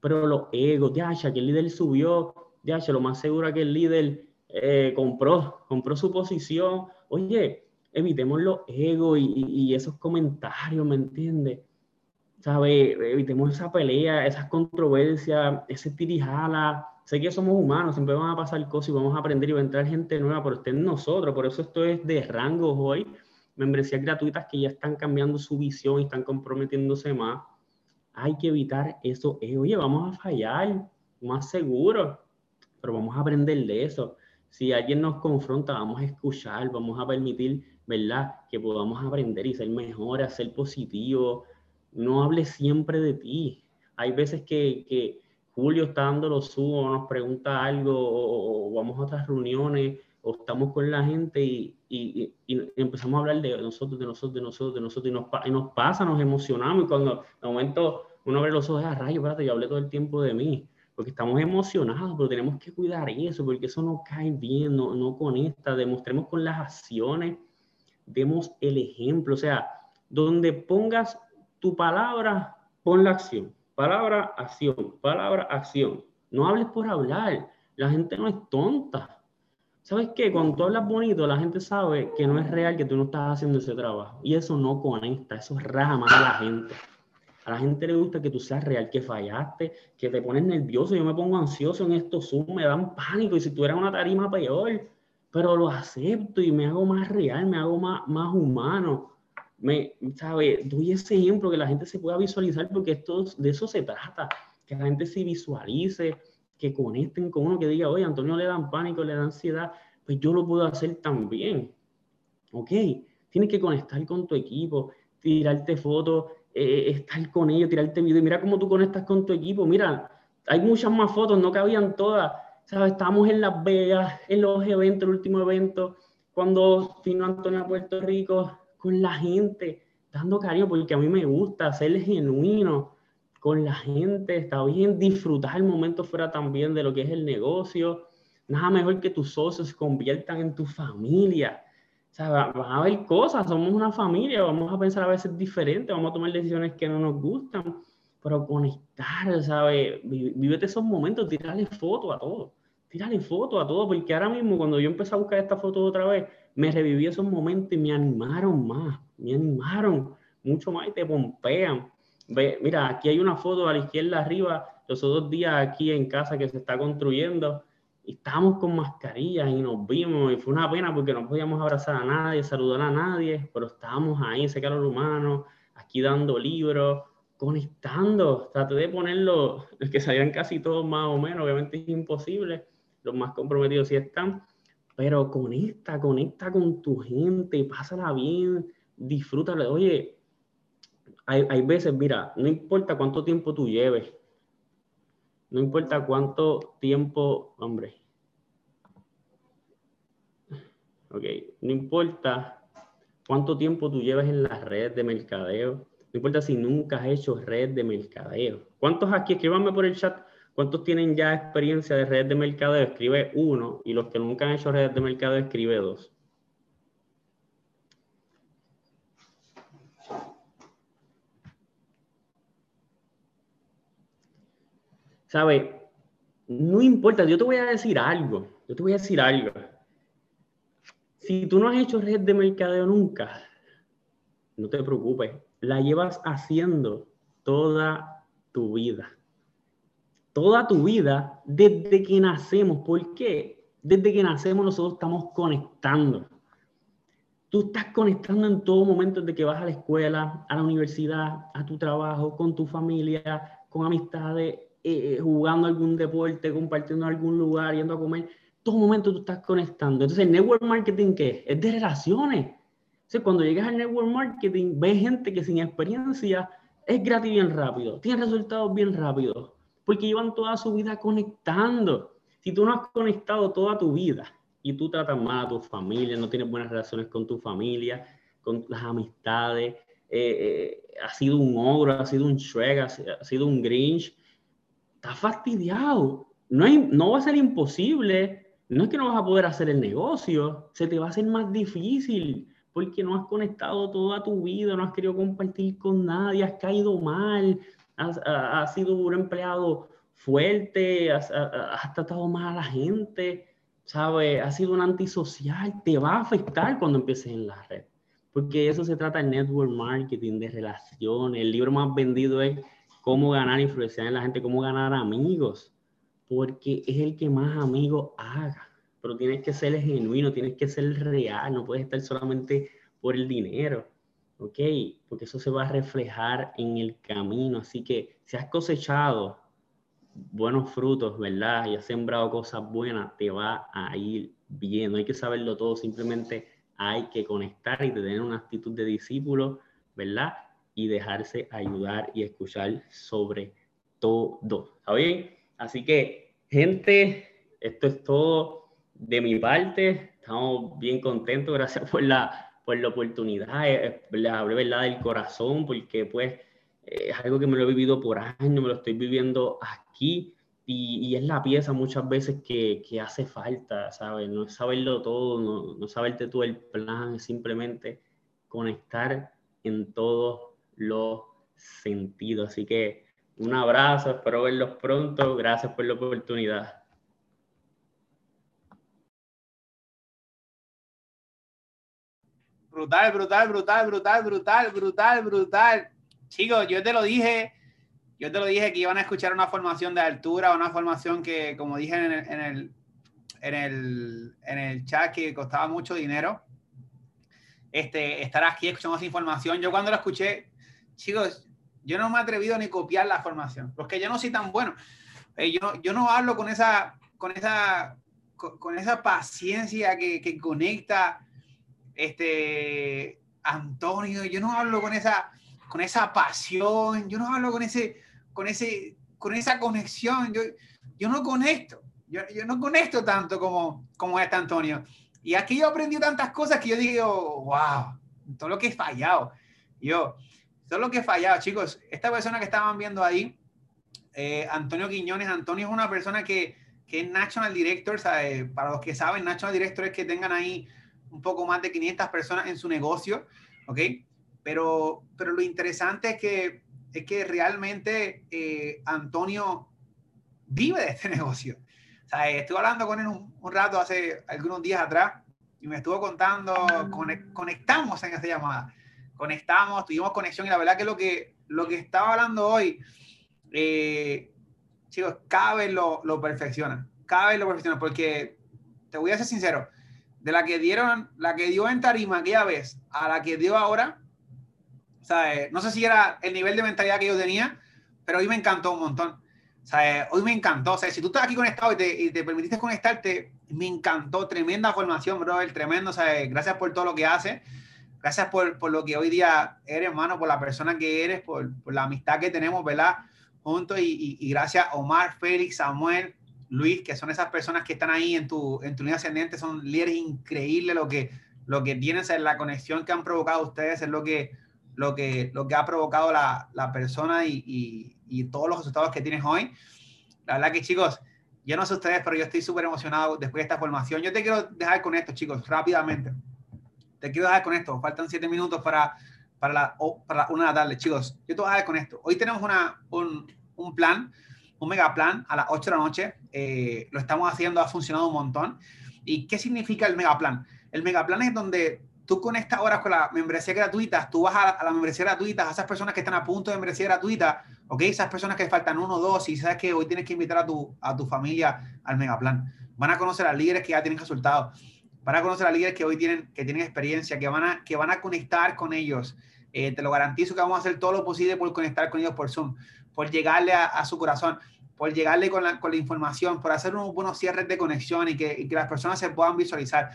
C: Pero los egos, ya, que el líder subió, ya, lo más seguro que el líder eh, compró, compró su posición. Oye, evitemos los egos y, y, esos comentarios, ¿me entiendes? ¿Sabe? Evitemos esa pelea, esas controversias, ese tirijala sé que somos humanos, siempre van a pasar cosas y vamos a aprender y va a entrar gente nueva, pero estén nosotros, por eso esto es de rangos hoy, membresías gratuitas que ya están cambiando su visión y están comprometiéndose más. Hay que evitar eso. Eh, oye, vamos a fallar, más seguro, pero vamos a aprender de eso. Si alguien nos confronta, vamos a escuchar, vamos a permitir, ¿verdad? Que podamos aprender y ser mejores, ser positivos. No hables siempre de ti. Hay veces que, que Julio está dando los o nos pregunta algo, o, vamos a otras reuniones, o estamos con la gente y, empezamos a hablar de nosotros, de nosotros, de nosotros, de nosotros, y nos, y nos pasa, nos emocionamos, y cuando de momento uno abre los ojos, a ah, rayo, espérate, yo hablé todo el tiempo de mí, porque estamos emocionados, pero tenemos que cuidar eso, porque eso no cae bien, no, no conecta, demostremos con las acciones, demos el ejemplo, o sea, donde pongas tu palabra, pon la acción. Palabra, acción, palabra, acción. No hables por hablar. La gente no es tonta. ¿Sabes qué? Cuando tú hablas bonito, la gente sabe que no es real que tú no estás haciendo ese trabajo. Y eso no conecta, eso rama a la gente. A la gente le gusta que tú seas real, que fallaste, que te pones nervioso. Yo me pongo ansioso en estos Zoom, me dan pánico. Y si eres una tarima peor, pero lo acepto y me hago más real, me hago más, más humano. Me, ¿sabe? Doy ese ejemplo que la gente se pueda visualizar porque esto, de eso se trata, que la gente se visualice, que conecten con uno, que diga, oye, Antonio le dan pánico, le da ansiedad, pues yo lo puedo hacer también. ¿Ok? Tienes que conectar con tu equipo, tirarte fotos, eh, estar con ellos, tirarte video. Mira cómo tú conectas con tu equipo. Mira, hay muchas más fotos, no cabían todas. ¿Sabes? Estamos en Las Vegas, en los eventos, el último evento, cuando vino Antonio a Puerto Rico, con la gente, dando cariño, porque a mí me gusta ser genuino con la gente, está bien disfrutar el momento fuera también de lo que es el negocio. Nada mejor que tus socios se conviertan en tu familia. O sea, van a haber cosas, somos una familia, vamos a pensar a veces diferente, vamos a tomar decisiones que no nos gustan, pero conectar, ¿sabes? Vívete esos momentos, tirarle foto a todo, tirarle foto a todo, porque ahora mismo cuando yo empecé a buscar esta foto otra vez, me reviví esos momentos y me animaron más, me animaron mucho más y te pompean. Ve, mira, aquí hay una foto a la izquierda arriba, los otros días aquí en casa que se está construyendo, y estábamos con mascarillas y nos vimos, y fue una pena porque no podíamos abrazar a nadie, saludar a nadie, pero estábamos ahí, ese calor humano, aquí dando libros, conectando, traté de ponerlo, es que salían casi todos más o menos, obviamente es imposible, los más comprometidos sí están, pero conecta, conecta con tu gente, pásala bien, disfrútala. Oye, hay, hay veces, mira, no importa cuánto tiempo tú lleves, no importa cuánto tiempo, hombre. Ok, no importa cuánto tiempo tú lleves en las redes de mercadeo, no importa si nunca has hecho red de mercadeo. ¿Cuántos aquí, escríbanme por el chat, cuántos tienen ya experiencia de redes de mercadeo? Escribe uno y los que nunca han hecho redes de mercadeo, escribe dos. ¿Sabe? No importa, yo te voy a decir algo, yo te voy a decir algo. Si tú no has hecho red de mercadeo nunca, no te preocupes, la llevas haciendo toda tu vida. Toda tu vida desde que nacemos. ¿Por qué? Desde que nacemos nosotros estamos conectando. Tú estás conectando en todo momento desde que vas a la escuela, a la universidad, a tu trabajo, con tu familia, con amistades, eh, eh, jugando algún deporte, compartiendo en algún lugar, yendo a comer, todo momento tú estás conectando. Entonces, el network marketing, ¿qué? Es de relaciones. Entonces, cuando llegas al network marketing, ves gente que sin experiencia es gratis bien rápido, tiene resultados bien rápidos, porque llevan toda su vida conectando. Si tú no has conectado toda tu vida y tú tratas mal a tu familia, no tienes buenas relaciones con tu familia, con las amistades, eh, has sido un ogro, has sido un Shrek, has, sido un Grinch, está fastidiado. No, hay, no va a ser imposible. No es que no vas a poder hacer el negocio, se te va a hacer más difícil porque no has conectado toda tu vida, no has querido compartir con nadie, has caído mal, has, sido un empleado fuerte, has, has, tratado mal a la gente, ¿sabes? Has sido un antisocial, te va a afectar cuando empieces en la red. Porque eso se trata de network marketing, de relaciones. El libro más vendido es cómo ganar influencia en la gente, cómo ganar amigos, porque es el que más amigos haga. Pero tienes que ser genuino, tienes que ser real, no puedes estar solamente por el dinero, ¿ok? Porque eso se va a reflejar en el camino. Así que si has cosechado buenos frutos, ¿verdad? Y has sembrado cosas buenas, te va a ir bien. No hay que saberlo todo, simplemente hay que conectar y tener una actitud de discípulo, ¿verdad? y dejarse ayudar y escuchar sobre todo. ¿Está bien? Así que, gente, esto es todo de mi parte. Estamos bien contentos. Gracias por la, por la oportunidad. Eh, les hablé verdad del corazón porque pues es algo que me lo he vivido por años, me lo estoy viviendo aquí. Y, y, es la pieza muchas veces que, que, hace falta, ¿sabes? No es saberlo todo, no, no saberte todo el plan, es simplemente conectar en todo los sentidos. Así que un abrazo, espero verlos pronto. Gracias por la oportunidad.
B: Brutal, brutal, brutal, brutal, brutal, brutal, brutal. chicos, yo te lo dije, yo te lo dije que iban a escuchar una formación de altura, una formación que, como dije en el, en el, en el, en el chat, que costaba mucho dinero. Este, estar aquí escuchando esa información. Yo cuando lo escuché, chicos, yo no me he atrevido ni copiar la formación, porque yo no soy tan bueno. Eh, yo, yo no hablo con esa, con esa, con, esa paciencia que, que, conecta este Antonio. Yo no hablo con esa, con esa pasión. Yo no hablo con ese, con ese, con esa conexión. Yo, yo no conecto. Yo, yo no conecto tanto como, como este Antonio. Y aquí yo aprendí tantas cosas que yo digo, wow, todo lo que he fallado. Yo, todo lo que he fallado, chicos. Esta persona que estaban viendo ahí, eh, Antonio Quiñones, Antonio es una persona que, que es National Director, para los que saben, National Director es que tengan ahí un poco más de 500 personas en su negocio, ¿ok? Pero, pero lo interesante es que, es que realmente eh, Antonio vive de este negocio. O sea, estuve hablando con él un, rato hace algunos días atrás y me estuvo contando, conectamos en esa llamada, conectamos, tuvimos conexión y la verdad que lo que, lo que estaba hablando hoy, eh, chicos, cada vez lo, lo perfecciona, cada vez lo perfecciona, porque te voy a ser sincero, de la que dieron, la que dio en Tarima aquella vez a la que dio ahora, o sea, no sé si era el nivel de mentalidad que yo tenía, pero hoy me encantó un montón. O sea, hoy me encantó. O sea, si tú estás aquí conectado y te, y te permitiste conectarte, me encantó. Tremenda formación, brother. Tremendo. O sea, gracias por todo lo que haces. Gracias por, por, lo que hoy día eres, hermano, por la persona que eres, por, por la amistad que tenemos, ¿verdad? Juntos. Y, y, gracias Omar, Félix, Samuel, Luis, que son esas personas que están ahí en tu, en tu línea ascendente. Son líderes increíbles. Lo que, lo que tienen, es la conexión que han provocado ustedes, es lo que, lo que, lo que ha provocado la, la persona y y todos los resultados que tienes hoy. La verdad que chicos, yo no sé ustedes, pero yo estoy súper emocionado después de esta formación. Yo te quiero dejar con esto, chicos, rápidamente. Te quiero dejar con esto. Faltan siete minutos para, para, la, para una de la tarde, chicos. Yo te voy a dejar con esto. Hoy tenemos una, un, un plan, un mega plan a las 8 de la noche. Eh, lo estamos haciendo, ha funcionado un montón. ¿Y qué significa el mega plan? El mega plan es donde tú conectas ahora con la membresía gratuita, tú vas a, la membresía gratuita, a esas personas que están a punto de membresía gratuita, ¿ok? Esas personas que faltan uno o dos y sabes que hoy tienes que invitar a tu, a tu familia al megaplan. Van a conocer a líderes que ya tienen resultados. Van a conocer a líderes que hoy tienen, que tienen experiencia, que van a, que van a conectar con ellos. Eh, te lo garantizo que vamos a hacer todo lo posible por conectar con ellos por Zoom, por llegarle a, su corazón, por llegarle con la, con la, información, por hacer unos buenos cierres de conexión y que, y que las personas se puedan visualizar.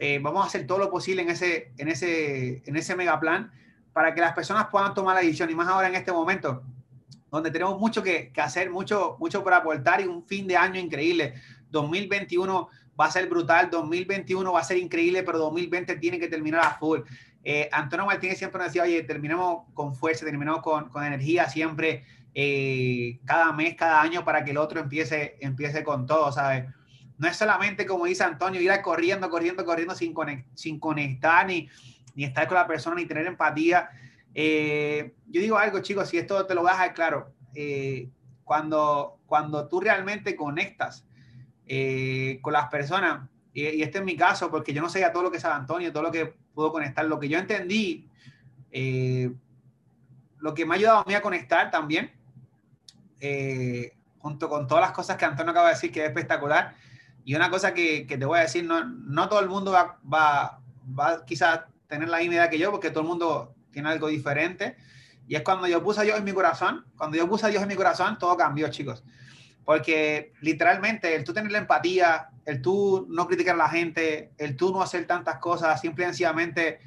B: Eh, vamos a hacer todo lo posible en ese, en ese, en ese mega plan para que las personas puedan tomar la decisión y más ahora en este momento donde tenemos mucho que, que, hacer, mucho, mucho por aportar y un fin de año increíble. 2021 va a ser brutal, 2021 va a ser increíble, pero 2020 tiene que terminar a full. Eh, Antonio Martínez siempre nos decía, oye, terminemos con fuerza, terminemos con, con energía siempre, eh, cada mes, cada año, para que el otro empiece, empiece con todo, ¿sabes? No es solamente, como dice Antonio, ir corriendo, corriendo, corriendo sin, sin conectar ni, ni estar con la persona, ni tener empatía. Eh, yo digo algo, chicos, si esto te lo vas a dejar claro. Eh, cuando, cuando tú realmente conectas eh, con las personas, y, y, este es mi caso, porque yo no ya todo lo que sabe Antonio, todo lo que puedo conectar, lo que yo entendí, lo que me ha ayudado a mí a conectar también, junto con todas las cosas que Antonio acaba de decir, que es espectacular, y una cosa que, que te voy a decir, no, no todo el mundo va, va, va quizás tener la misma idea que yo, porque todo el mundo tiene algo diferente. Y es cuando yo puse a Dios en mi corazón, cuando yo puse a Dios en mi corazón, todo cambió, chicos. Porque literalmente el tú tener la empatía, el tú no criticar a la gente, el tú no hacer tantas cosas, simple y sencillamente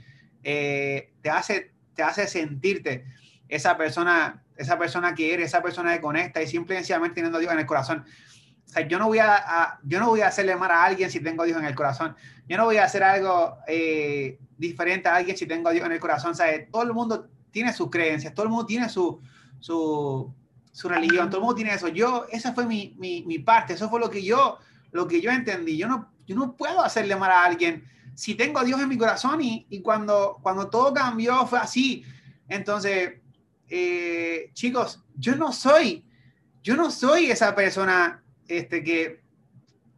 B: eh, te, hace, te hace sentirte esa persona, esa persona que eres, esa persona que conecta y simple y sencillamente teniendo a Dios en el corazón. O sea, yo no voy a, yo no voy a hacerle mal a alguien si tengo a Dios en el corazón. Yo no voy a hacer algo eh, diferente a alguien si tengo a Dios en el corazón. O sea, todo el mundo tiene sus creencias, todo el mundo tiene su, su, su religión, todo el mundo tiene eso. Yo, esa fue mi, mi, mi, parte, eso fue lo que yo, lo que yo entendí. Yo no, yo no puedo hacerle mal a alguien si tengo a Dios en mi corazón y, y cuando, cuando todo cambió fue así. Entonces, eh, chicos, yo no soy, yo no soy esa persona este, que,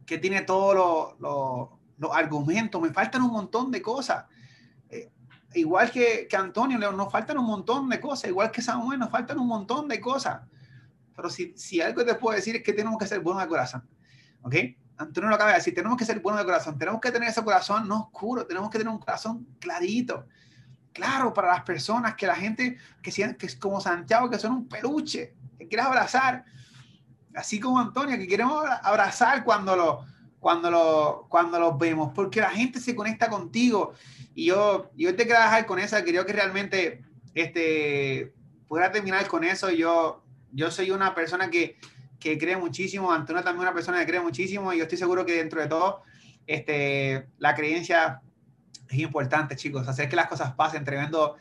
B: que tiene todos los argumentos, me faltan un montón de cosas. Eh, igual que, que Antonio, nos faltan un montón de cosas, igual que Samuel, nos faltan un montón de cosas. Pero si, si algo te puedo decir es que tenemos que ser buenos de corazón. ¿Ok? Antonio lo acaba de decir, tenemos que ser buenos de corazón, tenemos que tener ese corazón no oscuro, tenemos que tener un corazón clarito. Claro, para las personas que la gente que, que es como Santiago, que son un peluche, que quieres abrazar, así como Antonio, que queremos abrazar cuando lo, cuando lo, cuando los vemos, porque la gente se conecta contigo. Y yo, yo te quiero dejar con esa, quería que realmente este, pudiera terminar con eso. Yo, yo soy una persona que, que cree muchísimo, Antonio también una persona que cree muchísimo, y yo estoy seguro que dentro de todo, este, la creencia es importante, chicos, hacer que las cosas pasen, tremendo,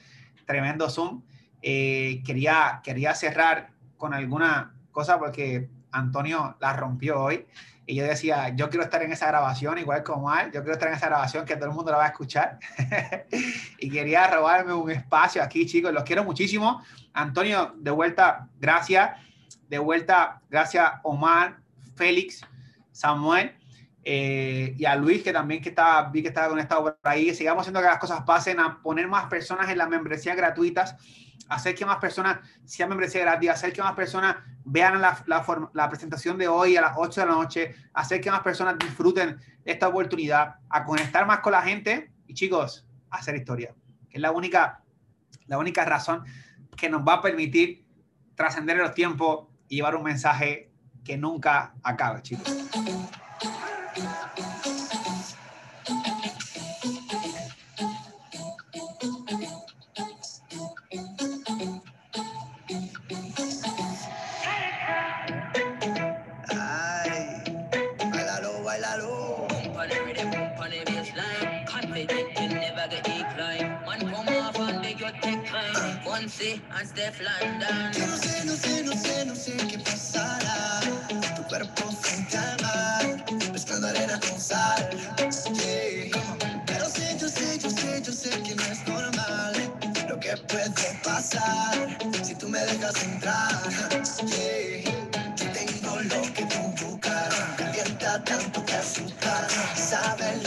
B: tremendo Zoom. Eh, quería, quería cerrar con alguna cosa porque Antonio la rompió hoy. Y yo decía, yo quiero estar en esa grabación, igual como él, yo quiero estar en esa grabación que todo el mundo la va a escuchar. y quería robarme un espacio aquí, chicos, los quiero muchísimo. Antonio, de vuelta, gracias. De vuelta, gracias Omar, Félix, Samuel. Eh, y a Luis, que también que estaba, vi que estaba conectado por ahí. Sigamos haciendo que las cosas pasen, a poner más personas en las membresías gratuitas hacer que más personas sean membresía gratis, hacer que más personas vean la, la, presentación de hoy a las 8 de la noche, hacer que más personas disfruten esta oportunidad, a conectar más con la gente y chicos, hacer historia, que es la única, la única razón que nos va a permitir trascender los tiempos y llevar un mensaje que nunca acabe, chicos.
D: And Steph London. Yo no sé, no sé, no sé, no sé qué pasará. Tu cuerpo al mar, mezclando arena con sal. Pero sé, yo sé, yo sé, yo sé que no es normal lo que puede pasar si tú me dejas entrar. Yo tengo lo que tú buscas, calienta tanto que azúcar, sabes